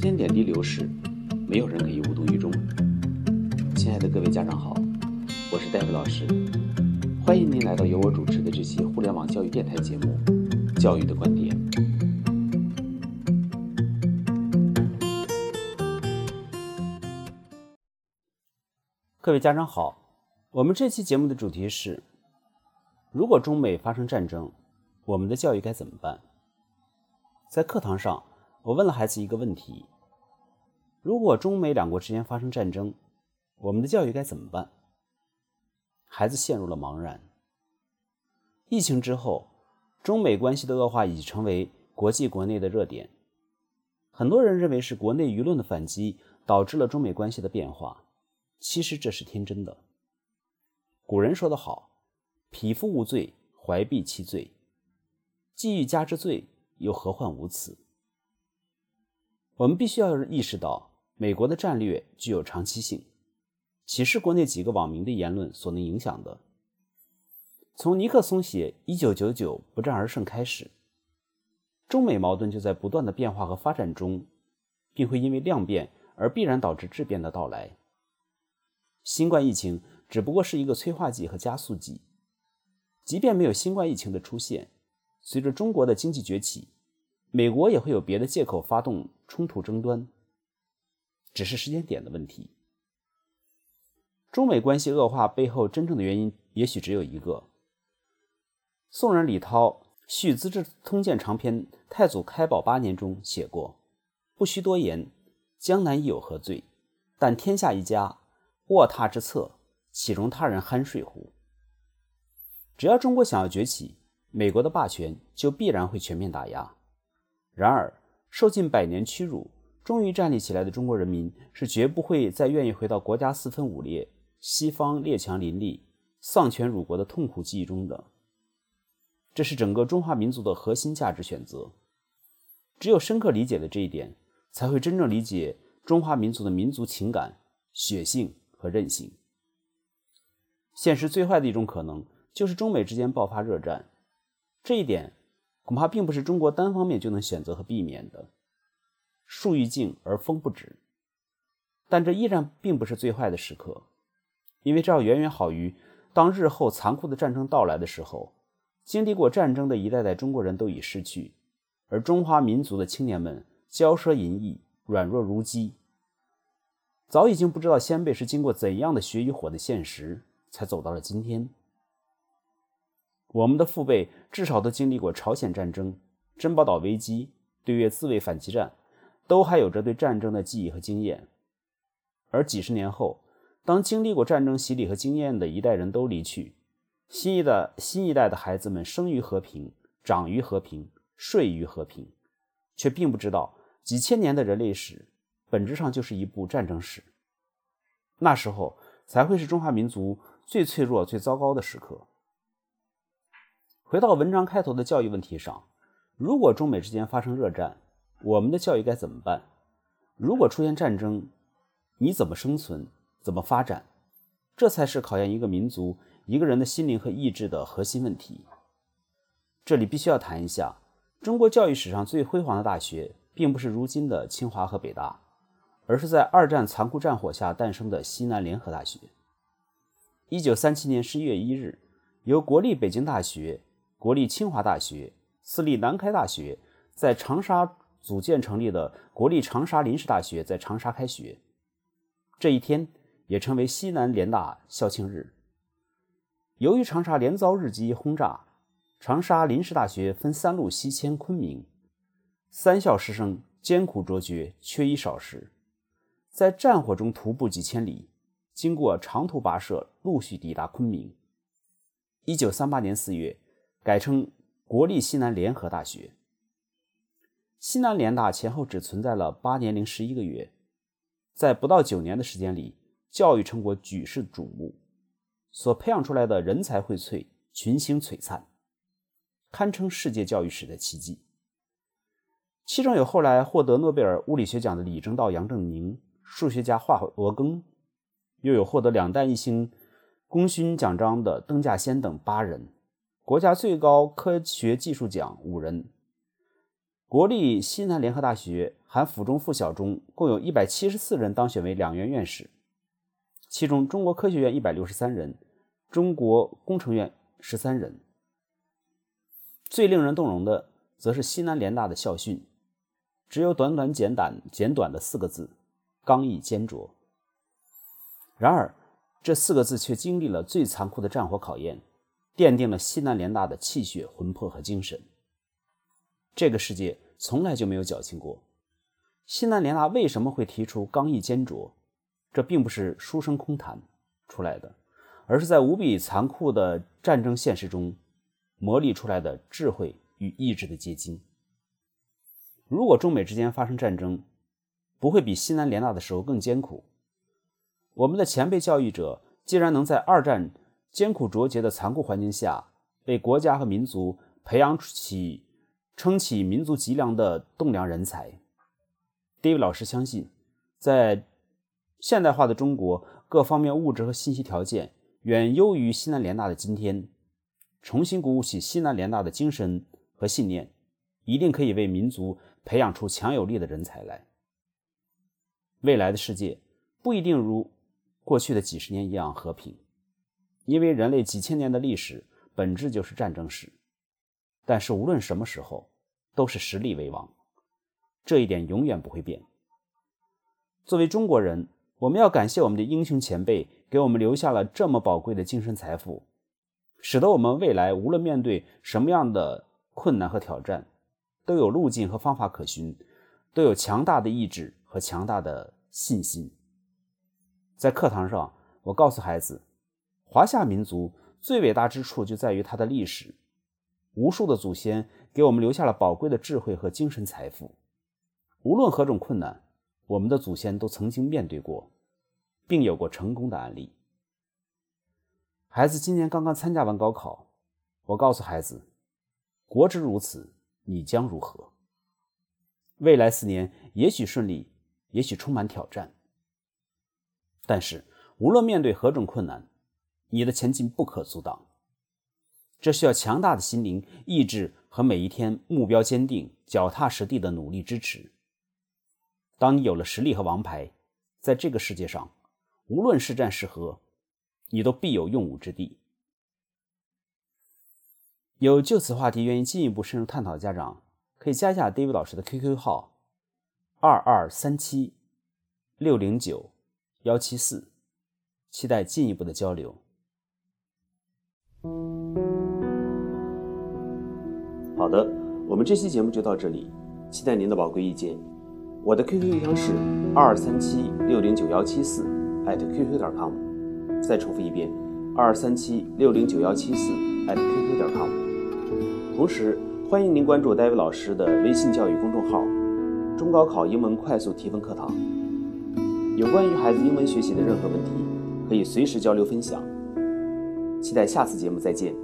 时间点滴流逝，没有人可以无动于衷。亲爱的各位家长好，我是戴维老师，欢迎您来到由我主持的这期互联网教育电台节目《教育的观点》。各位家长好，我们这期节目的主题是：如果中美发生战争，我们的教育该怎么办？在课堂上。我问了孩子一个问题：如果中美两国之间发生战争，我们的教育该怎么办？孩子陷入了茫然。疫情之后，中美关系的恶化已成为国际国内的热点。很多人认为是国内舆论的反击导致了中美关系的变化，其实这是天真的。古人说得好：“匹夫无罪，怀璧其罪。既欲加之罪，又何患无辞？”我们必须要意识到，美国的战略具有长期性，岂是国内几个网民的言论所能影响的？从尼克松写“一九九九不战而胜”开始，中美矛盾就在不断的变化和发展中，并会因为量变而必然导致质变的到来。新冠疫情只不过是一个催化剂和加速剂，即便没有新冠疫情的出现，随着中国的经济崛起。美国也会有别的借口发动冲突争端，只是时间点的问题。中美关系恶化背后真正的原因，也许只有一个。宋人李涛《续资治通鉴长篇》太祖开宝八年中写过：“不须多言，江南亦有何罪？但天下一家，卧榻之侧，岂容他人酣睡乎？”只要中国想要崛起，美国的霸权就必然会全面打压。然而，受尽百年屈辱，终于站立起来的中国人民是绝不会再愿意回到国家四分五裂、西方列强林立、丧权辱国的痛苦记忆中的。这是整个中华民族的核心价值选择。只有深刻理解了这一点，才会真正理解中华民族的民族情感、血性和韧性。现实最坏的一种可能，就是中美之间爆发热战。这一点。恐怕并不是中国单方面就能选择和避免的。树欲静而风不止，但这依然并不是最坏的时刻，因为这要远远好于当日后残酷的战争到来的时候，经历过战争的一代代中国人都已逝去，而中华民族的青年们骄奢淫逸、软弱如鸡，早已经不知道先辈是经过怎样的血与火的现实，才走到了今天。我们的父辈至少都经历过朝鲜战争、珍宝岛危机、对越自卫反击战，都还有着对战争的记忆和经验。而几十年后，当经历过战争洗礼和经验的一代人都离去，新一代新一代的孩子们生于和平，长于和平，睡于和平，却并不知道几千年的人类史本质上就是一部战争史。那时候才会是中华民族最脆弱、最糟糕的时刻。回到文章开头的教育问题上，如果中美之间发生热战，我们的教育该怎么办？如果出现战争，你怎么生存？怎么发展？这才是考验一个民族、一个人的心灵和意志的核心问题。这里必须要谈一下，中国教育史上最辉煌的大学，并不是如今的清华和北大，而是在二战残酷战火下诞生的西南联合大学。一九三七年十一月一日，由国立北京大学。国立清华大学、私立南开大学在长沙组建成立的国立长沙临时大学在长沙开学，这一天也成为西南联大校庆日。由于长沙连遭日机轰炸，长沙临时大学分三路西迁昆明，三校师生艰苦卓绝，缺衣少食，在战火中徒步几千里，经过长途跋涉，陆续抵达昆明。一九三八年四月。改称国立西南联合大学。西南联大前后只存在了八年零十一个月，在不到九年的时间里，教育成果举世瞩目，所培养出来的人才荟萃，群星璀璨，堪称世界教育史的奇迹。其中有后来获得诺贝尔物理学奖的李政道、杨振宁，数学家华罗庚，又有获得两弹一星功勋奖章的邓稼先等八人。国家最高科学技术奖五人，国立西南联合大学含附中、附小中共有一百七十四人当选为两院院士，其中中国科学院一百六十三人，中国工程院十三人。最令人动容的，则是西南联大的校训，只有短短简短简短的四个字：刚毅坚卓。然而，这四个字却经历了最残酷的战火考验，奠定了西南联大的气血、魂魄和精神。这个世界从来就没有矫情过。西南联大为什么会提出刚毅坚卓？这并不是书生空谈出来的，而是在无比残酷的战争现实中磨砺出来的智慧与意志的结晶。如果中美之间发生战争，不会比西南联大的时候更艰苦。我们的前辈教育者既然能在二战艰苦卓绝的残酷环境下，为国家和民族培养起撑起民族脊梁的栋梁人才，David 老师相信，在现代化的中国，各方面物质和信息条件远优于西南联大的今天，重新鼓舞起西南联大的精神和信念，一定可以为民族培养出强有力的人才来。未来的世界不一定如过去的几十年一样和平，因为人类几千年的历史本质就是战争史。但是无论什么时候，都是实力为王，这一点永远不会变。作为中国人，我们要感谢我们的英雄前辈，给我们留下了这么宝贵的精神财富，使得我们未来无论面对什么样的困难和挑战，都有路径和方法可循，都有强大的意志和强大的信心。在课堂上，我告诉孩子，华夏民族最伟大之处就在于它的历史。无数的祖先给我们留下了宝贵的智慧和精神财富，无论何种困难，我们的祖先都曾经面对过，并有过成功的案例。孩子今年刚刚参加完高考，我告诉孩子：“国之如此，你将如何？”未来四年也许顺利，也许充满挑战，但是无论面对何种困难，你的前进不可阻挡。这需要强大的心灵、意志和每一天目标坚定、脚踏实地的努力支持。当你有了实力和王牌，在这个世界上，无论是战是和，你都必有用武之地。有就此话题愿意进一步深入探讨的家长，可以加一下 David 老师的 QQ 号：二二三七六零九幺七四，期待进一步的交流。好的，我们这期节目就到这里，期待您的宝贵意见。我的 QQ 邮箱是二二三七六零九幺七四艾特 QQ 点 com。再重复一遍，二二三七六零九幺七四艾特 QQ 点 com。同时，欢迎您关注戴维老师的微信教育公众号“中高考英文快速提分课堂”。有关于孩子英文学习的任何问题，可以随时交流分享。期待下次节目再见。